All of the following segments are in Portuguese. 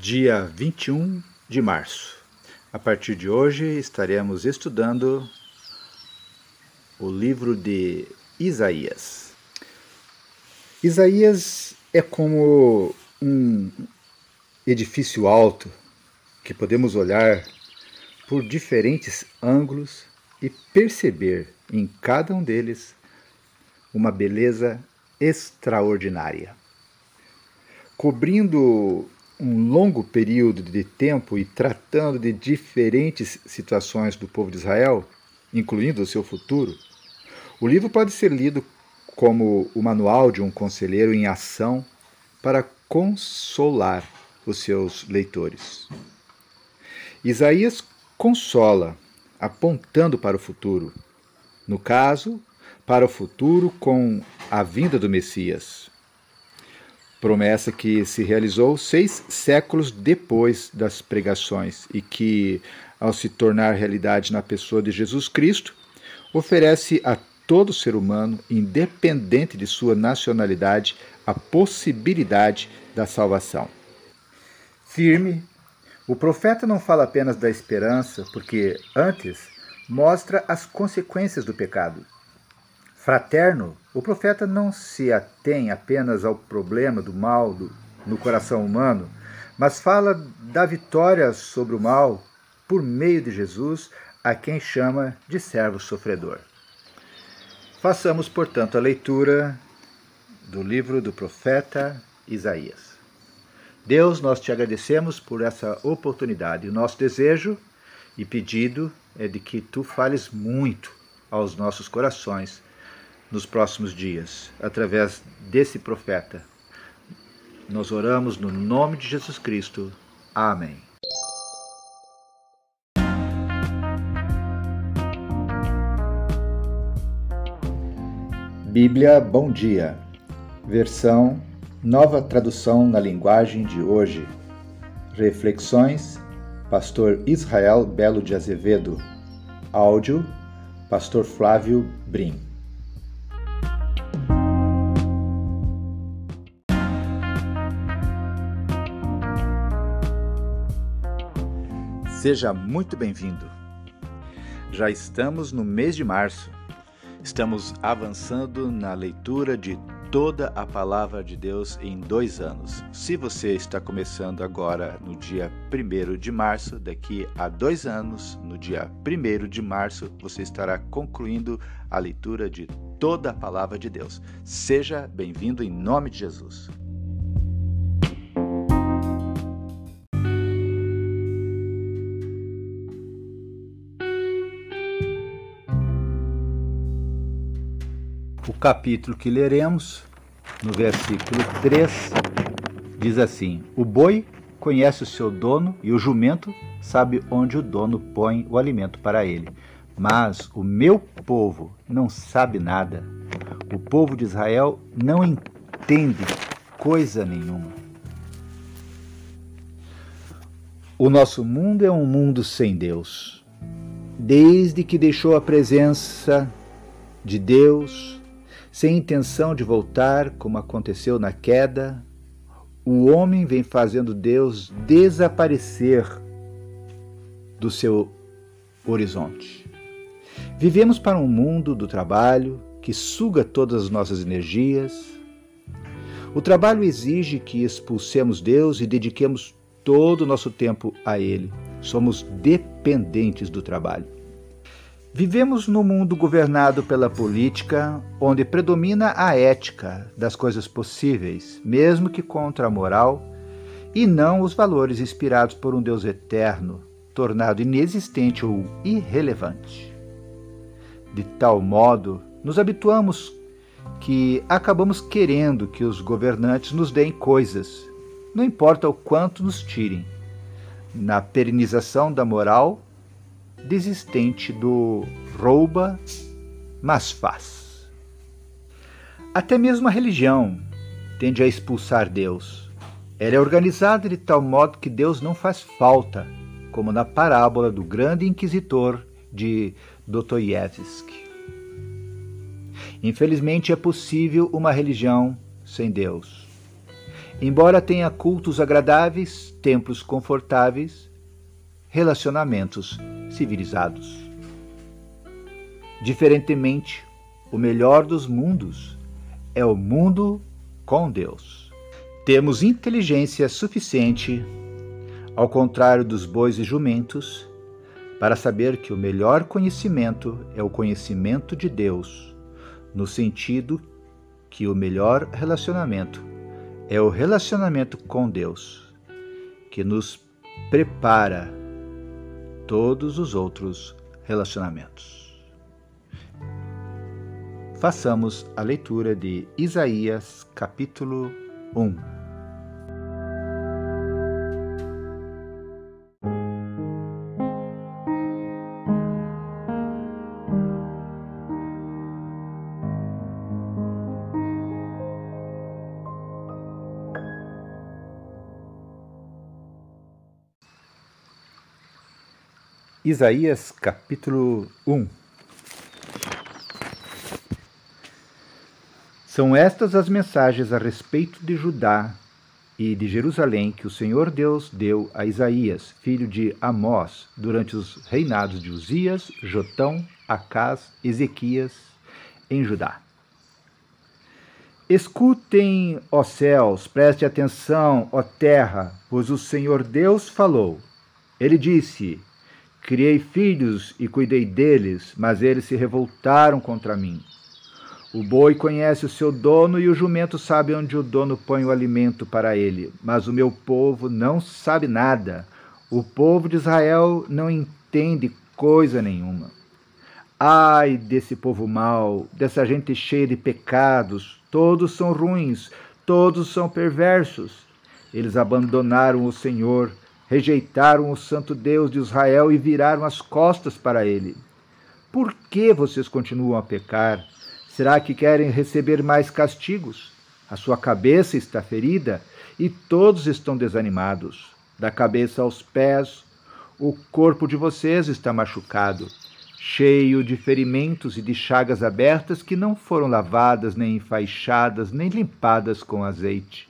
dia 21 de março. A partir de hoje estaremos estudando o livro de Isaías. Isaías é como um edifício alto que podemos olhar por diferentes ângulos e perceber em cada um deles uma beleza extraordinária. Cobrindo um longo período de tempo e tratando de diferentes situações do povo de Israel, incluindo o seu futuro, o livro pode ser lido como o manual de um conselheiro em ação para consolar os seus leitores. Isaías consola, apontando para o futuro, no caso, para o futuro com a vinda do Messias, promessa que se realizou seis séculos depois das pregações e que, ao se tornar realidade na pessoa de Jesus Cristo, oferece a todo ser humano, independente de sua nacionalidade, a possibilidade da salvação. Firme, o profeta não fala apenas da esperança, porque antes mostra as consequências do pecado fraterno, o profeta não se atém apenas ao problema do mal do, no coração humano, mas fala da vitória sobre o mal por meio de Jesus, a quem chama de servo sofredor. Façamos, portanto, a leitura do livro do profeta Isaías. Deus, nós te agradecemos por essa oportunidade. O nosso desejo e pedido é de que tu fales muito aos nossos corações nos próximos dias, através desse profeta. Nós oramos no nome de Jesus Cristo. Amém. Bíblia Bom Dia, versão Nova Tradução na Linguagem de Hoje. Reflexões, Pastor Israel Belo de Azevedo. Áudio, Pastor Flávio Brim. Seja muito bem-vindo. Já estamos no mês de março. Estamos avançando na leitura de toda a palavra de Deus em dois anos. Se você está começando agora no dia 1 de março, daqui a dois anos, no dia 1 de março, você estará concluindo a leitura de toda a palavra de Deus. Seja bem-vindo em nome de Jesus. Capítulo que leremos, no versículo 3, diz assim: O boi conhece o seu dono e o jumento sabe onde o dono põe o alimento para ele. Mas o meu povo não sabe nada. O povo de Israel não entende coisa nenhuma. O nosso mundo é um mundo sem Deus. Desde que deixou a presença de Deus, sem intenção de voltar, como aconteceu na queda, o homem vem fazendo Deus desaparecer do seu horizonte. Vivemos para um mundo do trabalho que suga todas as nossas energias. O trabalho exige que expulsemos Deus e dediquemos todo o nosso tempo a Ele. Somos dependentes do trabalho. Vivemos num mundo governado pela política, onde predomina a ética das coisas possíveis, mesmo que contra a moral, e não os valores inspirados por um Deus eterno, tornado inexistente ou irrelevante. De tal modo, nos habituamos que acabamos querendo que os governantes nos deem coisas, não importa o quanto nos tirem. Na perenização da moral, desistente do rouba, mas faz. Até mesmo a religião tende a expulsar Deus. Ela é organizada de tal modo que Deus não faz falta, como na parábola do grande inquisitor de Dostoiévski. Infelizmente é possível uma religião sem Deus. embora tenha cultos agradáveis, templos confortáveis, relacionamentos civilizados. Diferentemente, o melhor dos mundos é o mundo com Deus. Temos inteligência suficiente, ao contrário dos bois e jumentos, para saber que o melhor conhecimento é o conhecimento de Deus, no sentido que o melhor relacionamento é o relacionamento com Deus, que nos prepara todos os outros relacionamentos. Façamos a leitura de Isaías, capítulo 1. Isaías capítulo 1 São estas as mensagens a respeito de Judá e de Jerusalém que o Senhor Deus deu a Isaías, filho de Amós, durante os reinados de Uzias, Jotão, Acás, Ezequias, em Judá. Escutem, ó céus, preste atenção, ó terra, pois o Senhor Deus falou. Ele disse: Criei filhos e cuidei deles, mas eles se revoltaram contra mim. O boi conhece o seu dono e o jumento sabe onde o dono põe o alimento para ele, mas o meu povo não sabe nada. O povo de Israel não entende coisa nenhuma. Ai desse povo mau, dessa gente cheia de pecados, todos são ruins, todos são perversos. Eles abandonaram o Senhor, rejeitaram o Santo Deus de Israel e viraram as costas para ele. Por que vocês continuam a pecar? Será que querem receber mais castigos? A sua cabeça está ferida e todos estão desanimados. Da cabeça aos pés, o corpo de vocês está machucado, cheio de ferimentos e de chagas abertas que não foram lavadas, nem enfaixadas, nem limpadas com azeite.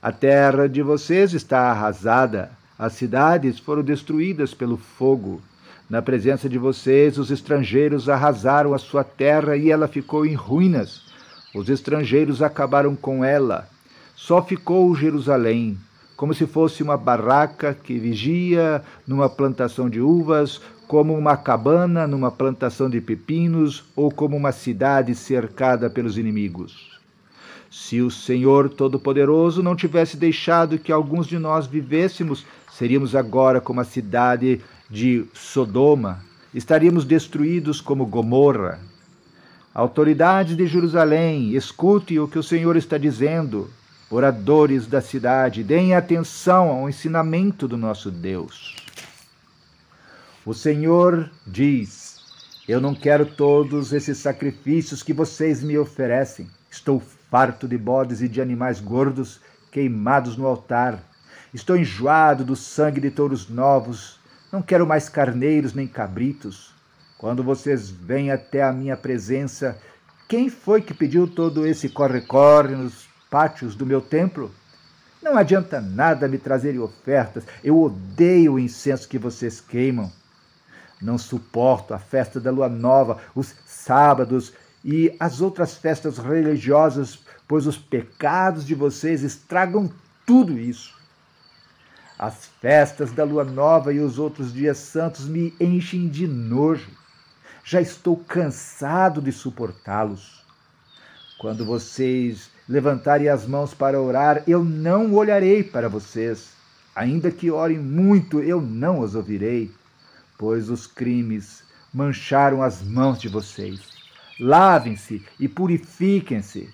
A terra de vocês está arrasada, as cidades foram destruídas pelo fogo. Na presença de vocês, os estrangeiros arrasaram a sua terra e ela ficou em ruínas. Os estrangeiros acabaram com ela. Só ficou Jerusalém, como se fosse uma barraca que vigia numa plantação de uvas, como uma cabana numa plantação de pepinos, ou como uma cidade cercada pelos inimigos. Se o Senhor Todo-Poderoso não tivesse deixado que alguns de nós vivêssemos Seríamos agora como a cidade de Sodoma, estaríamos destruídos como Gomorra. Autoridades de Jerusalém, escute o que o Senhor está dizendo. Oradores da cidade, deem atenção ao ensinamento do nosso Deus. O Senhor diz: Eu não quero todos esses sacrifícios que vocês me oferecem. Estou farto de bodes e de animais gordos queimados no altar. Estou enjoado do sangue de touros novos. Não quero mais carneiros nem cabritos. Quando vocês vêm até a minha presença, quem foi que pediu todo esse corre-corre nos pátios do meu templo? Não adianta nada me trazerem ofertas. Eu odeio o incenso que vocês queimam. Não suporto a festa da lua nova, os sábados e as outras festas religiosas, pois os pecados de vocês estragam tudo isso. As festas da lua nova e os outros dias santos me enchem de nojo. Já estou cansado de suportá-los. Quando vocês levantarem as mãos para orar, eu não olharei para vocês. Ainda que orem muito, eu não os ouvirei, pois os crimes mancharam as mãos de vocês. Lavem-se e purifiquem-se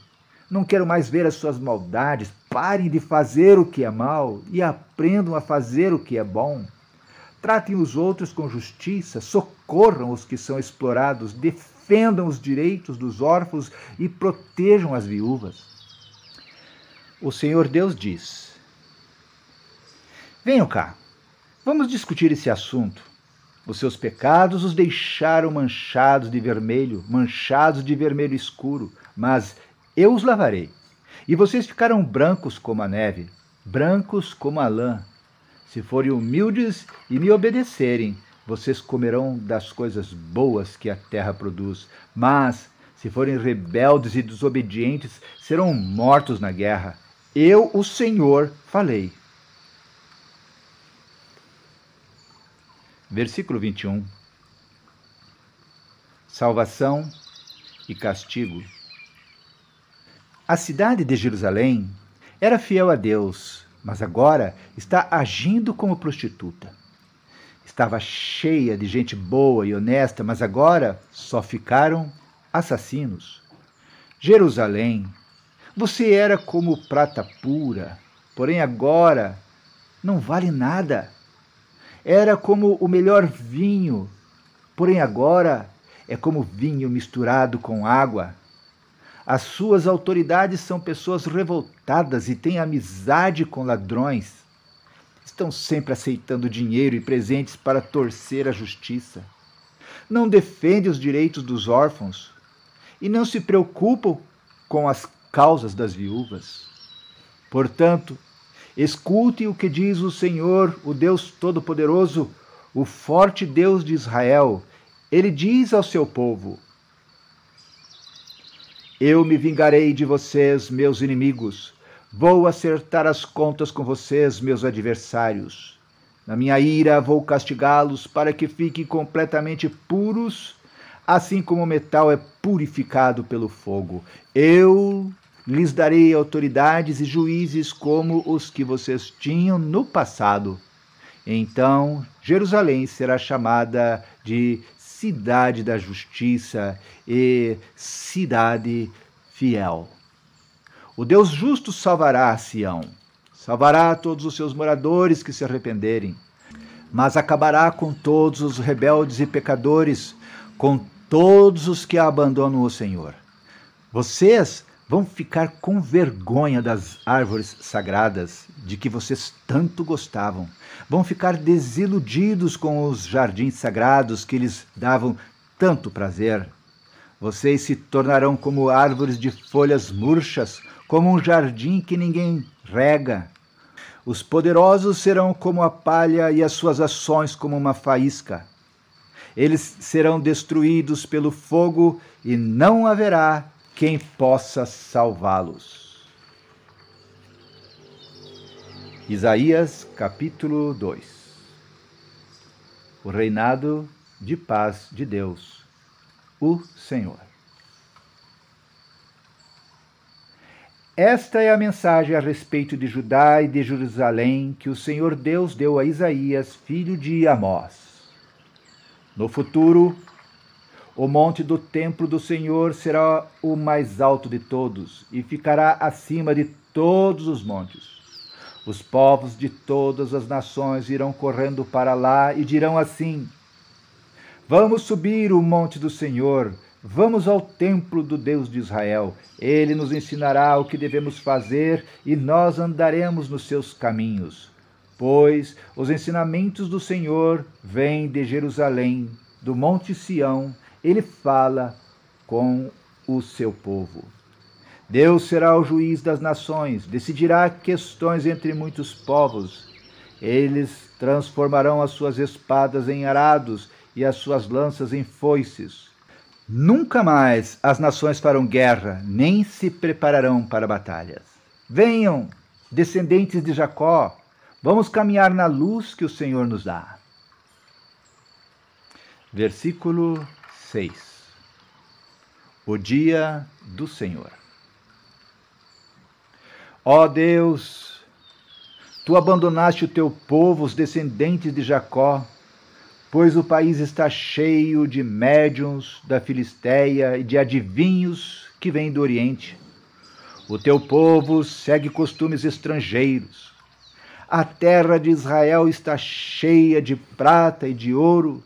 não quero mais ver as suas maldades. Parem de fazer o que é mal e aprendam a fazer o que é bom. Tratem os outros com justiça, socorram os que são explorados, defendam os direitos dos órfãos e protejam as viúvas. O Senhor Deus diz: Venham cá, vamos discutir esse assunto. Os seus pecados os deixaram manchados de vermelho, manchados de vermelho escuro, mas eu os lavarei, E vocês ficarão brancos como a neve, brancos como a lã. Se forem humildes e me obedecerem, vocês comerão das coisas boas que a terra produz. Mas, se forem rebeldes e desobedientes, serão mortos na guerra. Eu, o Senhor, falei. Versículo 21. Salvação e castigo. A cidade de Jerusalém era fiel a Deus, mas agora está agindo como prostituta. Estava cheia de gente boa e honesta, mas agora só ficaram assassinos. Jerusalém, você era como prata pura, porém agora não vale nada. Era como o melhor vinho, porém agora é como vinho misturado com água. As suas autoridades são pessoas revoltadas e têm amizade com ladrões. Estão sempre aceitando dinheiro e presentes para torcer a justiça. Não defendem os direitos dos órfãos e não se preocupam com as causas das viúvas. Portanto, escute o que diz o Senhor, o Deus Todo-Poderoso, o forte Deus de Israel. Ele diz ao seu povo: eu me vingarei de vocês, meus inimigos. Vou acertar as contas com vocês, meus adversários. Na minha ira vou castigá-los para que fiquem completamente puros, assim como o metal é purificado pelo fogo. Eu lhes darei autoridades e juízes como os que vocês tinham no passado. Então Jerusalém será chamada de cidade da justiça e cidade fiel. O Deus justo salvará Sião, salvará todos os seus moradores que se arrependerem, mas acabará com todos os rebeldes e pecadores, com todos os que abandonam o Senhor. Vocês vão ficar com vergonha das árvores sagradas de que vocês tanto gostavam. Vão ficar desiludidos com os jardins sagrados que lhes davam tanto prazer. Vocês se tornarão como árvores de folhas murchas, como um jardim que ninguém rega. Os poderosos serão como a palha e as suas ações como uma faísca. Eles serão destruídos pelo fogo e não haverá quem possa salvá-los. Isaías capítulo 2 O reinado de paz de Deus, o Senhor. Esta é a mensagem a respeito de Judá e de Jerusalém que o Senhor Deus deu a Isaías, filho de Amós. No futuro, o monte do templo do Senhor será o mais alto de todos e ficará acima de todos os montes. Os povos de todas as nações irão correndo para lá e dirão assim: Vamos subir o monte do Senhor, vamos ao templo do Deus de Israel. Ele nos ensinará o que devemos fazer e nós andaremos nos seus caminhos. Pois os ensinamentos do Senhor vêm de Jerusalém, do monte Sião ele fala com o seu povo. Deus será o juiz das nações, decidirá questões entre muitos povos. Eles transformarão as suas espadas em arados e as suas lanças em foices. Nunca mais as nações farão guerra, nem se prepararão para batalhas. Venham, descendentes de Jacó, vamos caminhar na luz que o Senhor nos dá. Versículo 6 O dia do Senhor. Ó Deus, tu abandonaste o teu povo, os descendentes de Jacó, pois o país está cheio de médiuns da Filisteia e de adivinhos que vêm do Oriente. O teu povo segue costumes estrangeiros. A terra de Israel está cheia de prata e de ouro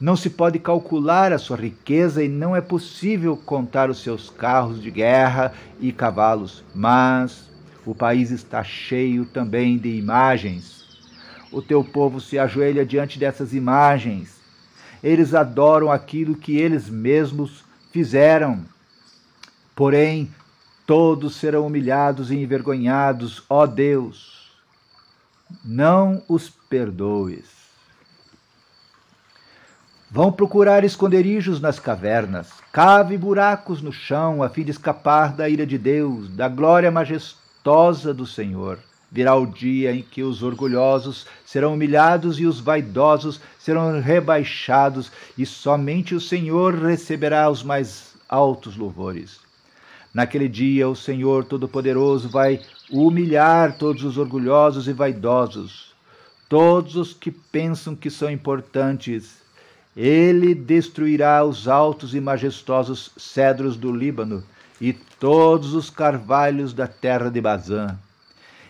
não se pode calcular a sua riqueza e não é possível contar os seus carros de guerra e cavalos, mas o país está cheio também de imagens. O teu povo se ajoelha diante dessas imagens. Eles adoram aquilo que eles mesmos fizeram. Porém, todos serão humilhados e envergonhados, ó Deus. Não os perdoes. Vão procurar esconderijos nas cavernas, cave buracos no chão, a fim de escapar da ira de Deus, da glória majestosa do Senhor. Virá o dia em que os orgulhosos serão humilhados e os vaidosos serão rebaixados, e somente o Senhor receberá os mais altos louvores. Naquele dia, o Senhor Todo-Poderoso vai humilhar todos os orgulhosos e vaidosos, todos os que pensam que são importantes ele destruirá os altos e majestosos cedros do Líbano e todos os carvalhos da terra de Bazã.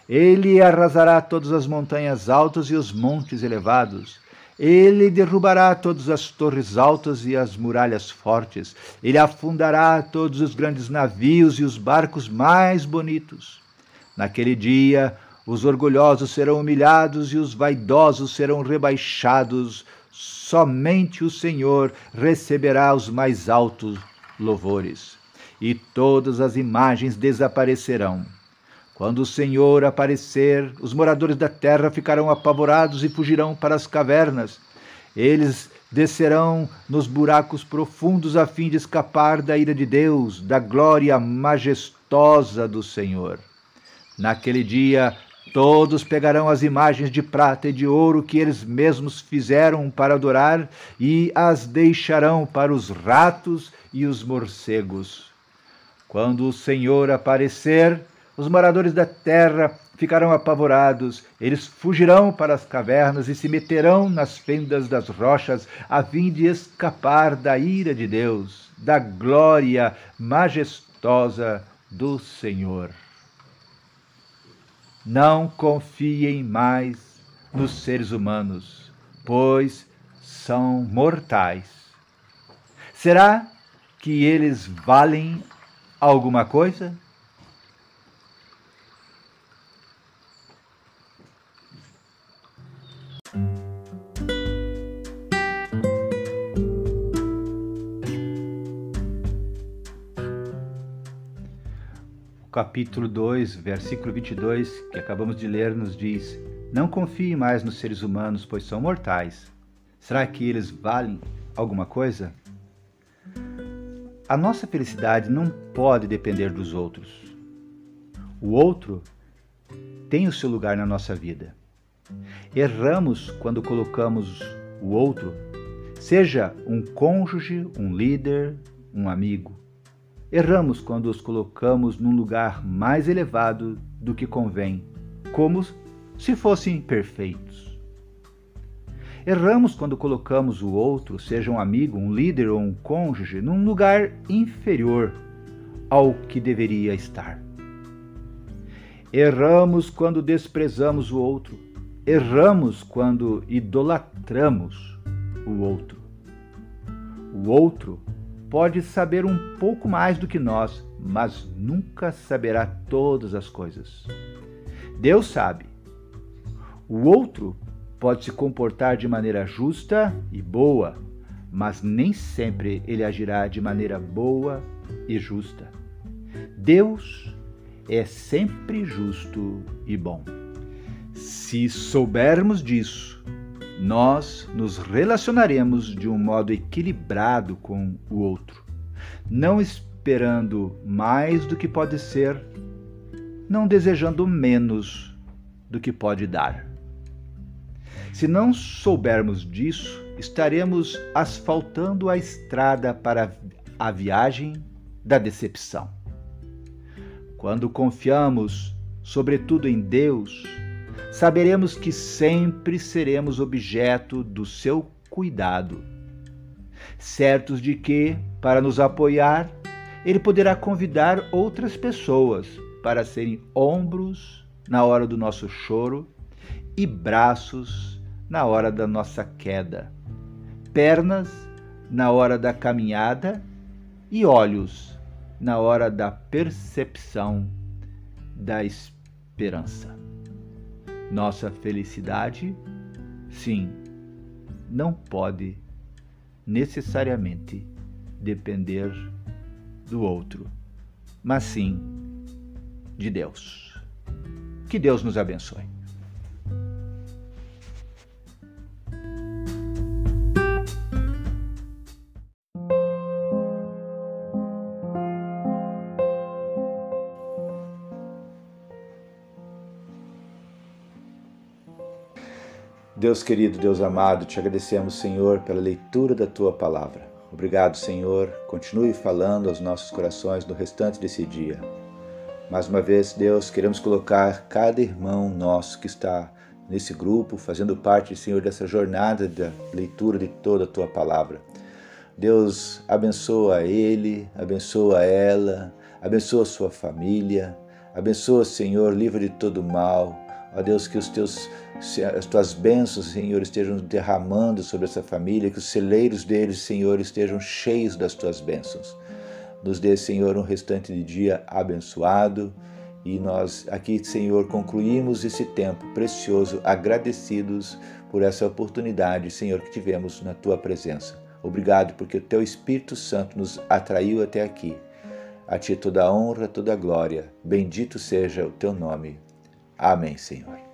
Ele arrasará todas as montanhas altas e os montes elevados. Ele derrubará todas as torres altas e as muralhas fortes. Ele afundará todos os grandes navios e os barcos mais bonitos. Naquele dia, os orgulhosos serão humilhados e os vaidosos serão rebaixados somente o Senhor receberá os mais altos louvores, e todas as imagens desaparecerão. Quando o Senhor aparecer, os moradores da terra ficarão apavorados e fugirão para as cavernas. Eles descerão nos buracos profundos a fim de escapar da ira de Deus, da glória majestosa do Senhor. Naquele dia, Todos pegarão as imagens de prata e de ouro que eles mesmos fizeram para adorar e as deixarão para os ratos e os morcegos. Quando o Senhor aparecer, os moradores da terra ficarão apavorados, eles fugirão para as cavernas e se meterão nas fendas das rochas, a fim de escapar da ira de Deus, da glória majestosa do Senhor. Não confiem mais nos seres humanos, pois são mortais. Será que eles valem alguma coisa? Capítulo 2, versículo 22, que acabamos de ler, nos diz: Não confie mais nos seres humanos, pois são mortais. Será que eles valem alguma coisa? A nossa felicidade não pode depender dos outros. O outro tem o seu lugar na nossa vida. Erramos quando colocamos o outro, seja um cônjuge, um líder, um amigo, Erramos quando os colocamos num lugar mais elevado do que convém, como se fossem perfeitos. Erramos quando colocamos o outro, seja um amigo, um líder ou um cônjuge, num lugar inferior ao que deveria estar. Erramos quando desprezamos o outro. Erramos quando idolatramos o outro. O outro pode saber um pouco mais do que nós, mas nunca saberá todas as coisas. Deus sabe. O outro pode se comportar de maneira justa e boa, mas nem sempre ele agirá de maneira boa e justa. Deus é sempre justo e bom. Se soubermos disso, nós nos relacionaremos de um modo equilibrado com o outro, não esperando mais do que pode ser, não desejando menos do que pode dar. Se não soubermos disso, estaremos asfaltando a estrada para a viagem da decepção. Quando confiamos, sobretudo em Deus, saberemos que sempre seremos objeto do seu cuidado, certos de que, para nos apoiar, ele poderá convidar outras pessoas para serem ombros na hora do nosso choro e braços na hora da nossa queda, pernas na hora da caminhada e olhos na hora da percepção da esperança. Nossa felicidade, sim, não pode necessariamente depender do outro, mas sim de Deus. Que Deus nos abençoe. Deus querido, Deus amado, te agradecemos, Senhor, pela leitura da tua palavra. Obrigado, Senhor. Continue falando aos nossos corações no restante desse dia. Mais uma vez, Deus, queremos colocar cada irmão nosso que está nesse grupo, fazendo parte, Senhor, dessa jornada da leitura de toda a tua palavra. Deus, abençoa ele, abençoa ela, abençoa sua família, abençoa, Senhor, livra de todo mal Ó Deus, que os teus, as tuas bênçãos, Senhor, estejam derramando sobre essa família, que os celeiros deles, Senhor, estejam cheios das tuas bênçãos. Nos dê, Senhor, um restante de dia abençoado. E nós aqui, Senhor, concluímos esse tempo precioso, agradecidos por essa oportunidade, Senhor, que tivemos na tua presença. Obrigado porque o teu Espírito Santo nos atraiu até aqui. A ti toda a honra, toda a glória. Bendito seja o teu nome. Amém, Senhor.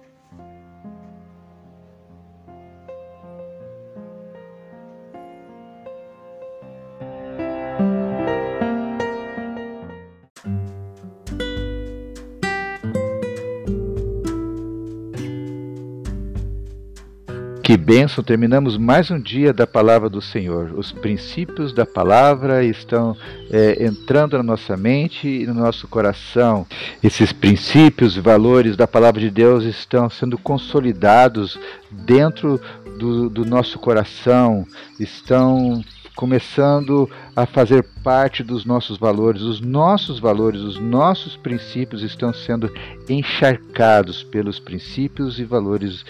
Que bênção! Terminamos mais um dia da palavra do Senhor. Os princípios da palavra estão é, entrando na nossa mente e no nosso coração. Esses princípios e valores da palavra de Deus estão sendo consolidados dentro do, do nosso coração, estão começando a fazer parte dos nossos valores. Os nossos valores, os nossos princípios estão sendo encharcados pelos princípios e valores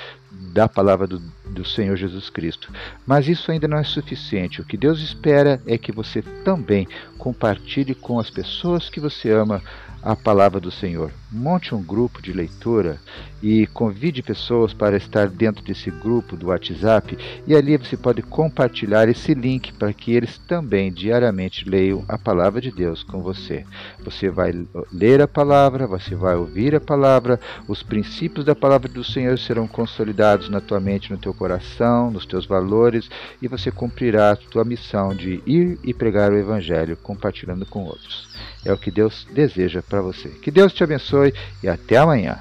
da palavra do, do Senhor Jesus Cristo. Mas isso ainda não é suficiente. O que Deus espera é que você também compartilhe com as pessoas que você ama a palavra do Senhor. Monte um grupo de leitura e convide pessoas para estar dentro desse grupo do WhatsApp e ali você pode compartilhar esse link para que eles também diariamente leiam a palavra de Deus com você. Você vai ler a palavra, você vai ouvir a palavra, os princípios da palavra do Senhor serão consolidados na tua mente, no teu coração, nos teus valores e você cumprirá a tua missão de ir e pregar o evangelho compartilhando com outros. É o que Deus deseja para você. Que Deus te abençoe e até amanhã.